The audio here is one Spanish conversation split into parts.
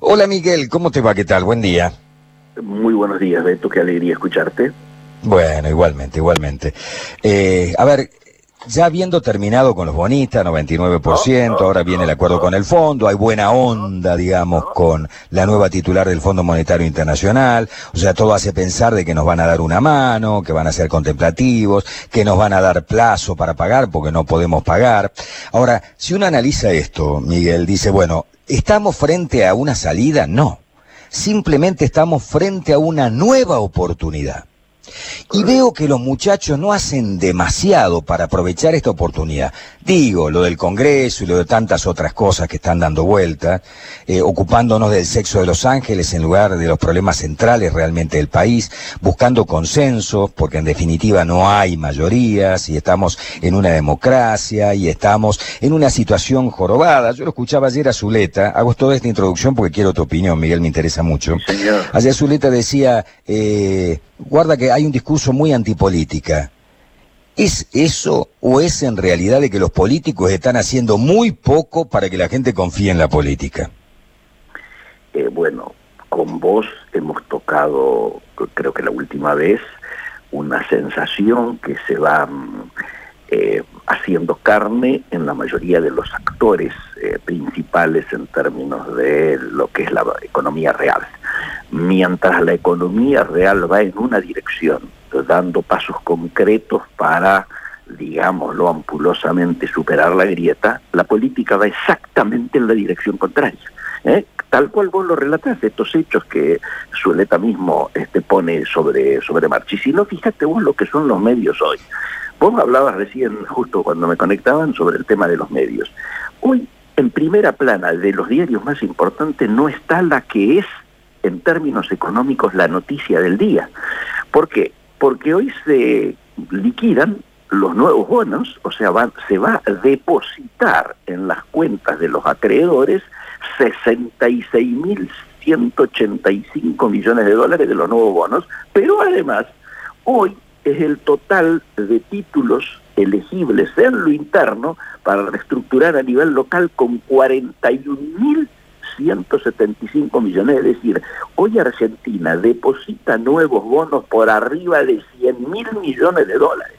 Hola Miguel, ¿cómo te va? ¿Qué tal? Buen día. Muy buenos días, Beto, qué alegría escucharte. Bueno, igualmente, igualmente. Eh, a ver, ya habiendo terminado con los bonistas, 99%, ahora viene el acuerdo con el fondo, hay buena onda, digamos, con la nueva titular del Fondo Monetario Internacional, o sea, todo hace pensar de que nos van a dar una mano, que van a ser contemplativos, que nos van a dar plazo para pagar porque no podemos pagar. Ahora, si uno analiza esto, Miguel, dice, bueno, ¿estamos frente a una salida? No. Simplemente estamos frente a una nueva oportunidad. Y veo que los muchachos no hacen demasiado para aprovechar esta oportunidad. Digo, lo del Congreso y lo de tantas otras cosas que están dando vuelta, eh, ocupándonos del sexo de los ángeles en lugar de los problemas centrales realmente del país, buscando consensos, porque en definitiva no hay mayorías y estamos en una democracia y estamos en una situación jorobada. Yo lo escuchaba ayer a Zuleta, hago toda esta introducción porque quiero tu opinión, Miguel, me interesa mucho. Ayer Zuleta decía, eh, guarda que hay un discurso muy antipolítica. ¿Es eso o es en realidad de que los políticos están haciendo muy poco para que la gente confíe en la política? Eh, bueno, con vos hemos tocado, creo que la última vez, una sensación que se va mm, eh, haciendo carne en la mayoría de los actores eh, principales en términos de lo que es la economía real mientras la economía real va en una dirección, dando pasos concretos para, digámoslo ampulosamente, superar la grieta, la política va exactamente en la dirección contraria. ¿eh? Tal cual vos lo relatás, estos hechos que Zuleta mismo este, pone sobre, sobre marcha. Y si no, fíjate vos lo que son los medios hoy. Vos hablabas recién, justo cuando me conectaban, sobre el tema de los medios. Hoy, en primera plana de los diarios más importantes, no está la que es en términos económicos la noticia del día. ¿Por qué? Porque hoy se liquidan los nuevos bonos, o sea, se va a depositar en las cuentas de los acreedores 66.185 millones de dólares de los nuevos bonos, pero además hoy es el total de títulos elegibles en lo interno para reestructurar a nivel local con 41.000 175 millones, es decir, hoy Argentina deposita nuevos bonos por arriba de 100 mil millones de dólares.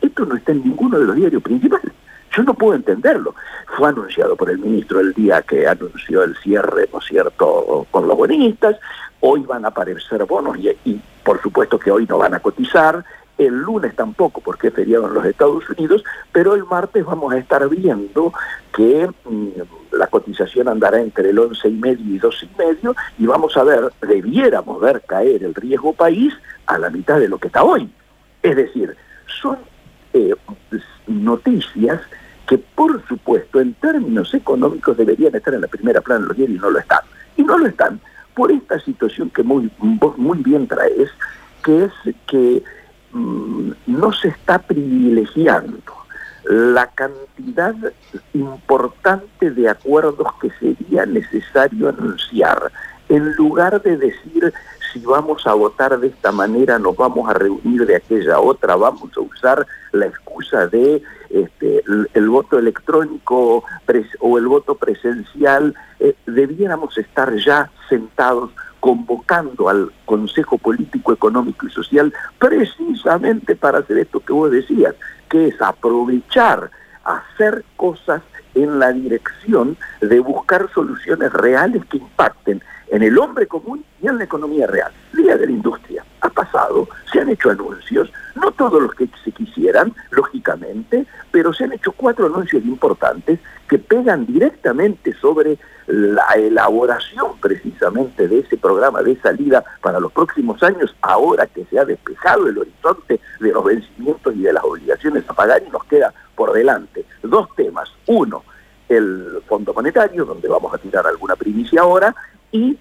Esto no está en ninguno de los diarios principales. Yo no puedo entenderlo. Fue anunciado por el ministro el día que anunció el cierre, ¿no es cierto?, con los bonistas. Hoy van a aparecer bonos y por supuesto que hoy no van a cotizar el lunes tampoco porque es feriado en los Estados Unidos, pero el martes vamos a estar viendo que mm, la cotización andará entre el 11 y medio y 12 y medio y vamos a ver, debiéramos ver caer el riesgo país a la mitad de lo que está hoy. Es decir, son eh, noticias que por supuesto en términos económicos deberían estar en la primera plana de los diarios y no lo están. Y no lo están por esta situación que muy, muy bien traes, que es que no se está privilegiando la cantidad importante de acuerdos que sería necesario anunciar, en lugar de decir si vamos a votar de esta manera, nos vamos a reunir de aquella otra, vamos a usar la excusa de este, el, voto electrónico o el voto presencial, eh, debiéramos estar ya sentados convocando al Consejo Político, Económico y Social precisamente para hacer esto que vos decías, que es aprovechar, hacer cosas en la dirección de buscar soluciones reales que impacten en el hombre común y en la economía real. Día de la industria. Ha pasado, se han hecho anuncios, no todos los que se quisieran, lógicamente, pero se han hecho cuatro anuncios importantes que pegan directamente sobre la elaboración precisamente de ese programa de salida para los próximos años, ahora que se ha despejado el horizonte de los vencimientos y de las obligaciones a pagar y nos queda por delante dos temas. Uno, el Fondo Monetario, donde vamos a tirar alguna primicia ahora, y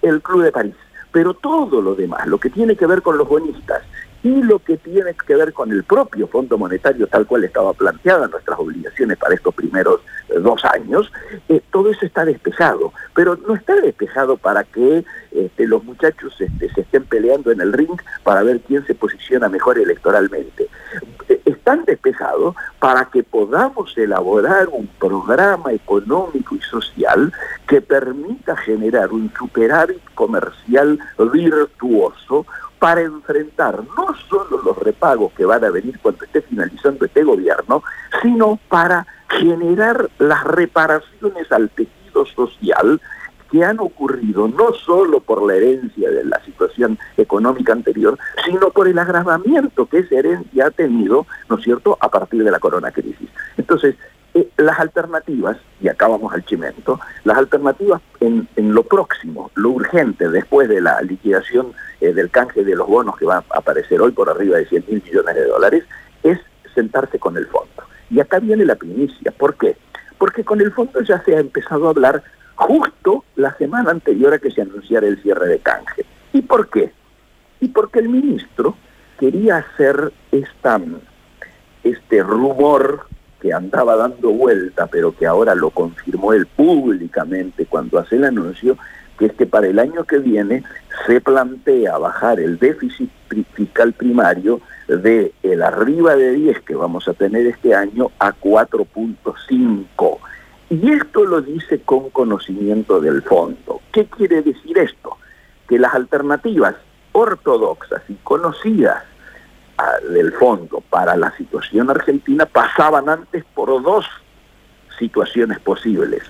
el Club de París. Pero todo lo demás, lo que tiene que ver con los bonistas y lo que tiene que ver con el propio Fondo Monetario, tal cual estaba planteada nuestras obligaciones para estos primeros eh, dos años, eh, todo eso está despejado, pero no está despejado para que este, los muchachos este, se estén peleando en el ring para ver quién se posiciona mejor electoralmente. Eh, tan despejado para que podamos elaborar un programa económico y social que permita generar un superávit comercial virtuoso para enfrentar no solo los repagos que van a venir cuando esté finalizando este gobierno, sino para generar las reparaciones al tejido social que han ocurrido no solo por la herencia de la situación económica anterior, sino por el agravamiento que esa herencia ha tenido, ¿no es cierto?, a partir de la corona crisis. Entonces, las alternativas, y acá vamos al chimento, las alternativas en, lo próximo, lo urgente, después de la liquidación eh, del canje de los bonos que va a aparecer hoy por arriba de 100 mil millones de dólares, es sentarse con el fondo. Y acá viene la primicia. ¿Por qué? Porque con el fondo ya se ha empezado a hablar justo la semana anterior a que se anunciara el cierre de canje. ¿Y por qué? Y porque el ministro quería hacer este rumor que andaba dando vuelta, pero que ahora lo confirmó él públicamente cuando hace el anuncio, que es que para el año que viene se plantea bajar el déficit fiscal primario de el arriba de 10 que vamos a tener este año a 4.5 y esto lo dice con conocimiento del fondo. ¿Qué quiere decir esto? Que las alternativas ortodoxas y conocidas del fondo para la situación argentina pasaban antes por dos situaciones posibles.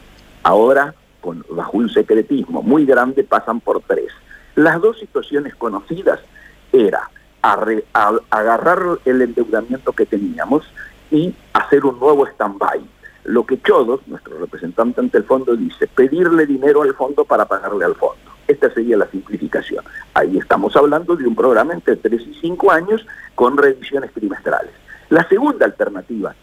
Ahora, con, bajo un secretismo muy grande, pasan por tres. Las dos situaciones conocidas era agarrar el endeudamiento que teníamos y hacer un nuevo stand-by lo que Chodos, nuestro representante ante el fondo, dice, pedirle dinero al fondo para pagarle al fondo. Esta sería la simplificación. Ahí estamos hablando de un programa entre 3 y 5 años con revisiones trimestrales. La segunda alternativa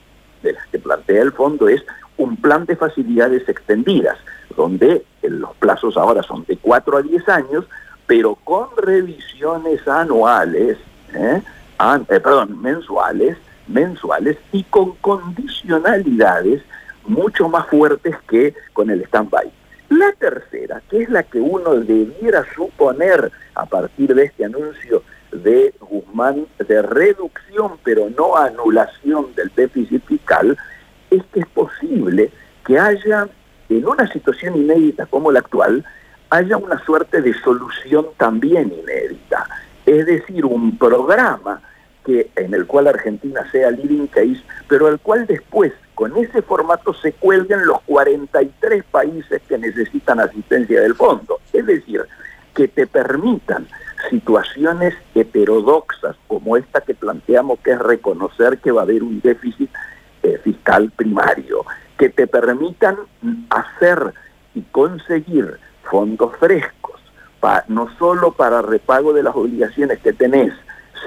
de las que plantea el fondo es un plan de facilidades extendidas, donde los plazos ahora son de 4 a 10 años, pero con revisiones anuales, ¿eh? eh, perdón, mensuales, mensuales y con condicionalidades mucho más fuertes que con el stand-by. La tercera, que es la que uno debiera suponer a partir de este anuncio de Guzmán de reducción, pero no anulación del déficit fiscal, es que es posible que haya, en una situación inédita como la actual, haya una suerte de solución también inédita. Es decir, un programa que, en el cual Argentina sea leading case, pero al cual después, con ese formato, se cuelguen los 43 países que necesitan asistencia del fondo. Es decir, que te permitan situaciones heterodoxas como esta que planteamos, que es reconocer que va a haber un déficit eh, fiscal primario, que te permitan hacer y conseguir fondos frescos, no solo para repago de las obligaciones que tenés,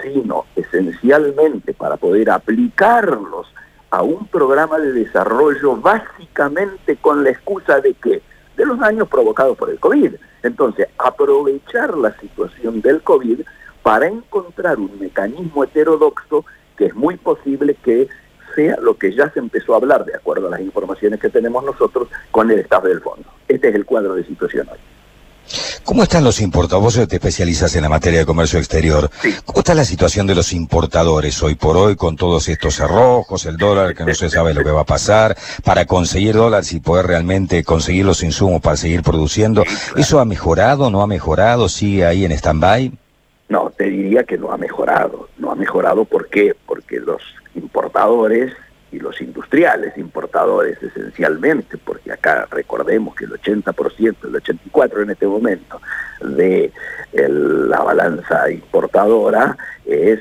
sino esencialmente para poder aplicarlos a un programa de desarrollo básicamente con la excusa de que de los daños provocados por el COVID. Entonces, aprovechar la situación del COVID para encontrar un mecanismo heterodoxo que es muy posible que sea lo que ya se empezó a hablar, de acuerdo a las informaciones que tenemos nosotros, con el estado del fondo. Este es el cuadro de situación hoy. ¿Cómo están los importadores? Vos te especializas en la materia de comercio exterior. ¿Cómo está la situación de los importadores hoy por hoy con todos estos arrojos, el dólar que no se sabe lo que va a pasar, para conseguir dólares y poder realmente conseguir los insumos para seguir produciendo? ¿Eso ha mejorado, no ha mejorado, sigue ahí en stand-by? No, te diría que no ha mejorado. No ha mejorado, ¿por qué? Porque los importadores y los industriales importadores esencialmente, porque acá recordemos que el 80%, el 84% en este momento de la balanza importadora es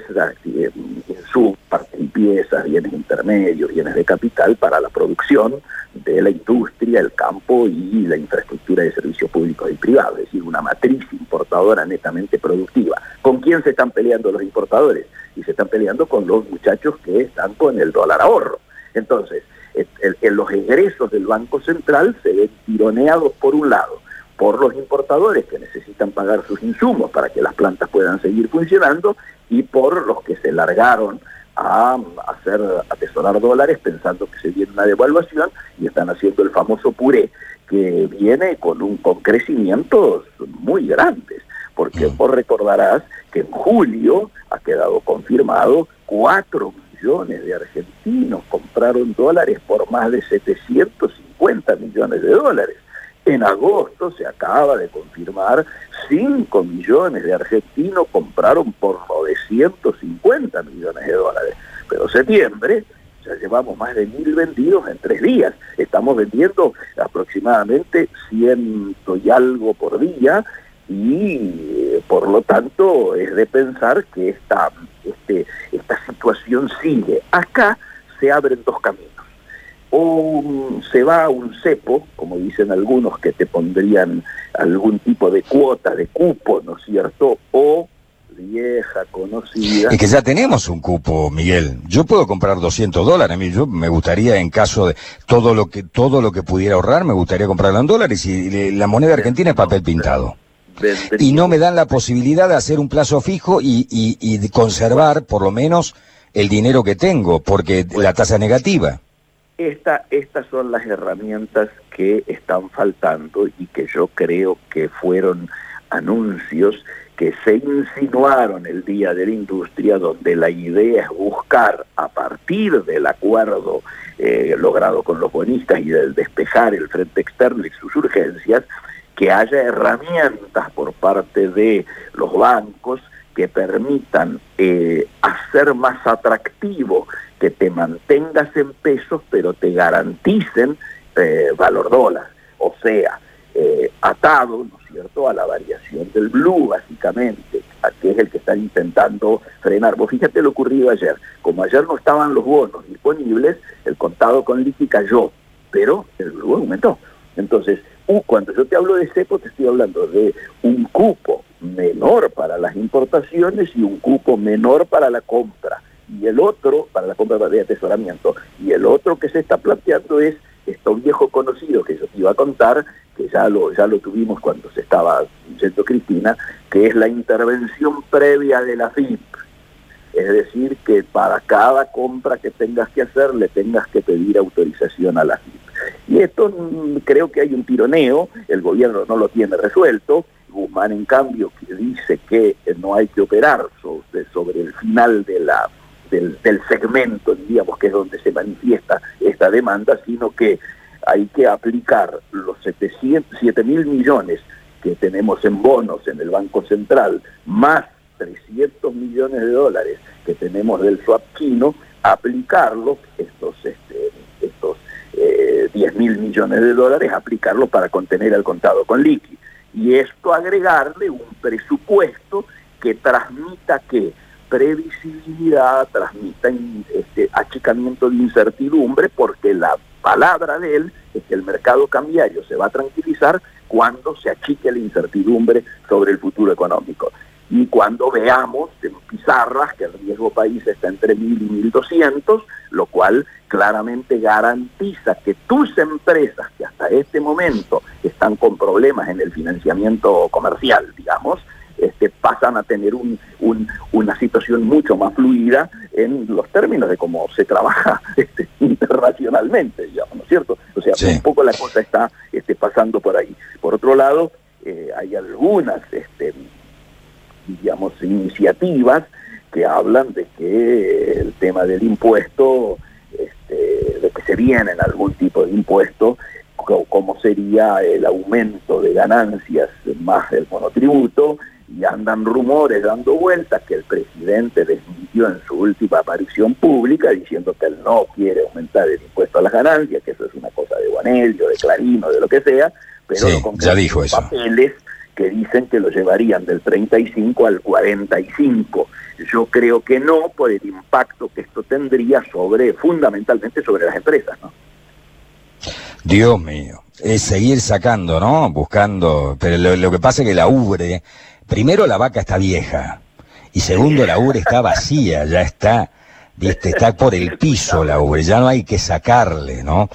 y piezas, bienes intermedios, bienes de capital para la producción de la industria, el campo y la infraestructura de servicios públicos y privados, es decir, una matriz importadora netamente productiva. ¿Con quién se están peleando los importadores? Y se están peleando con los muchachos que están con el dólar ahorro. Entonces, en los egresos del Banco Central se ven tironeados por un lado por los importadores que necesitan pagar sus insumos para que las plantas puedan seguir funcionando y por los que se largaron a hacer atesorar dólares pensando que se viene una devaluación y están haciendo el famoso puré que viene con un con crecimientos muy grandes porque mm. vos recordarás que en julio ha quedado confirmado 4 millones de argentinos compraron dólares por más de 750 millones de dólares. En agosto se acaba de confirmar 5 millones de argentinos compraron por 950 millones de dólares. Pero septiembre ya llevamos más de mil vendidos en tres días. Estamos vendiendo aproximadamente ciento y algo por día y eh, por lo tanto es de pensar que esta, este, esta situación sigue. Acá se abren dos caminos. O se va a un cepo, como dicen algunos que te pondrían algún tipo de cuota, de cupo, ¿no es cierto? O vieja, conocida. Es que ya tenemos un cupo, Miguel. Yo puedo comprar 200 dólares. A mí yo me gustaría, en caso de todo lo que todo lo que pudiera ahorrar, me gustaría comprarlo en dólares y la moneda argentina es papel pintado. Y no me dan la posibilidad de hacer un plazo fijo y, conservar por lo menos el dinero que tengo, porque la tasa negativa. Esta, estas son las herramientas que están faltando y que yo creo que fueron anuncios que se insinuaron el Día de la Industria, donde la idea es buscar, a partir del acuerdo eh, logrado con los bonistas y del despejar el frente externo y sus urgencias, que haya herramientas por parte de los bancos que permitan eh, hacer más atractivo que te mantengas en pesos, pero te garanticen eh, valor dólar. O sea, atado, ¿no es cierto?, a la variación del blue, básicamente, que es el que están intentando frenar. Vos fíjate lo ocurrido ayer. Como ayer no estaban los bonos disponibles, el contado con liqui cayó, pero el blue aumentó. Entonces, cuando yo te hablo de cepo, te estoy hablando de un cupo menor para las importaciones y un cupo menor para la compra. Y el otro, para la compra de atesoramiento, y el otro que se está planteando es esto viejo conocido que yo te iba a contar, que ya lo, ya lo tuvimos cuando se estaba diciendo Cristina, que es la intervención previa de la FIP. Es decir, que para cada compra que tengas que hacer le tengas que pedir autorización a la FIP. Y esto mm, creo que hay un tironeo, el gobierno no lo tiene resuelto, Guzmán en cambio que dice que no hay que operar sobre, sobre el final de la del, segmento, diríamos, que es donde se manifiesta esta demanda, sino que hay que aplicar los 700, mil millones que tenemos en bonos en el Banco Central, más 300 millones de dólares que tenemos del swap chino, aplicarlos, estos, este, eh, 10 mil millones de dólares, aplicarlos para contener el contado con liqui. Y esto agregarle un presupuesto que transmita que previsibilidad, transmiten este, achicamiento de incertidumbre, porque la palabra de él es que el mercado cambiario se va a tranquilizar cuando se achique la incertidumbre sobre el futuro económico. Y cuando veamos en pizarras que el riesgo país está entre 1.000 y 1.200, lo cual claramente garantiza que tus empresas que hasta este momento están con problemas en el financiamiento comercial, digamos, este, pasan a tener un, una situación mucho más fluida en los términos de cómo se trabaja este, internacionalmente, digamos, ¿no es cierto? O sea, un poco la cosa está este, pasando por ahí. Por otro lado, eh, hay algunas, este, digamos, iniciativas que hablan de que el tema del impuesto, este, de que se viene en algún tipo de impuesto, como sería el aumento de ganancias más del monotributo, y andan rumores dando vueltas que el presidente desmintió en su última aparición pública diciendo que él no quiere aumentar el impuesto a las ganancias, que eso es una cosa de Bonello, de Clarino, de lo que sea, pero con ya dijo eso. papeles que dicen que lo llevarían del 35 al 45. Yo creo que no por el impacto que esto tendría sobre, fundamentalmente sobre las empresas, ¿no? Dios mío, es seguir sacando, ¿no? Buscando, pero lo, que pasa es que la ubre primero la vaca está vieja y segundo la ubre está vacía, ya está, viste, está por el piso la ubre, ya no hay que sacarle, ¿no?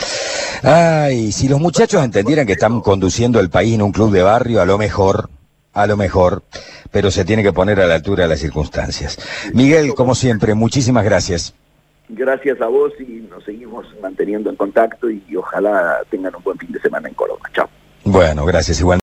Ay, si los muchachos entendieran que están conduciendo el país en un club de barrio, a lo mejor, a lo mejor, pero se tiene que poner a la altura de las circunstancias. Miguel, como siempre, muchísimas gracias. Gracias a vos y nos seguimos manteniendo en contacto y ojalá tengan un buen fin de semana en Colombia. Chao. Bueno, gracias igual.